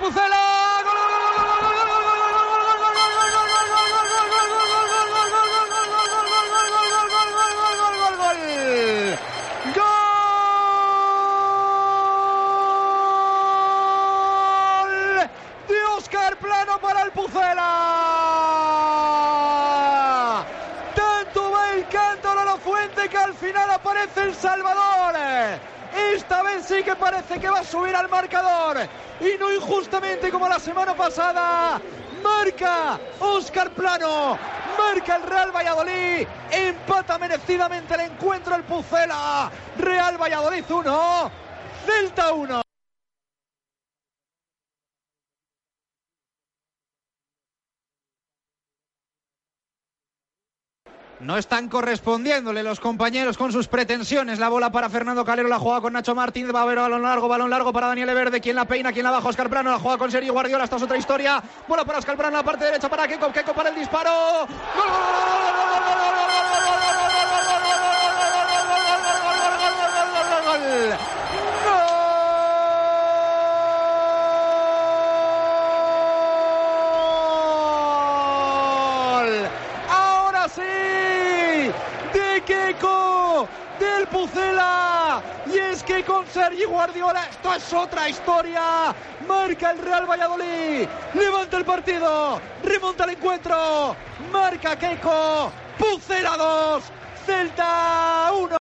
Pucela. ¡Gol, gol, gol, gol, gol, gol, Gol de Oscar Plano para el Pucela. Tanto va el cántaro a la fuente que al final aparece el Salvador. Esta vez sí que parece que va a subir al marcador. Y no injustamente como la semana pasada. Marca Oscar Plano. Marca el Real Valladolid. Empata merecidamente el encuentro el Pucela. Real Valladolid 1. Celta 1. No están correspondiéndole los compañeros con sus pretensiones. La bola para Fernando Calero, la juega con Nacho Martín, va a haber balón largo, balón largo para Daniel Verde, quien la peina, quien la baja, Oscar Plano, la juega con Sergio Guardiola, esta es otra historia. Bola para Oscar Plano, la parte derecha para Keco, Keco para el disparo. ¡Gol! Ahora sí, de Keco, del Pucela. Y es que con Sergi Guardiola esto es otra historia. Marca el Real Valladolid, levanta el partido, remonta el encuentro, marca Keco, Pucela 2, Celta 1.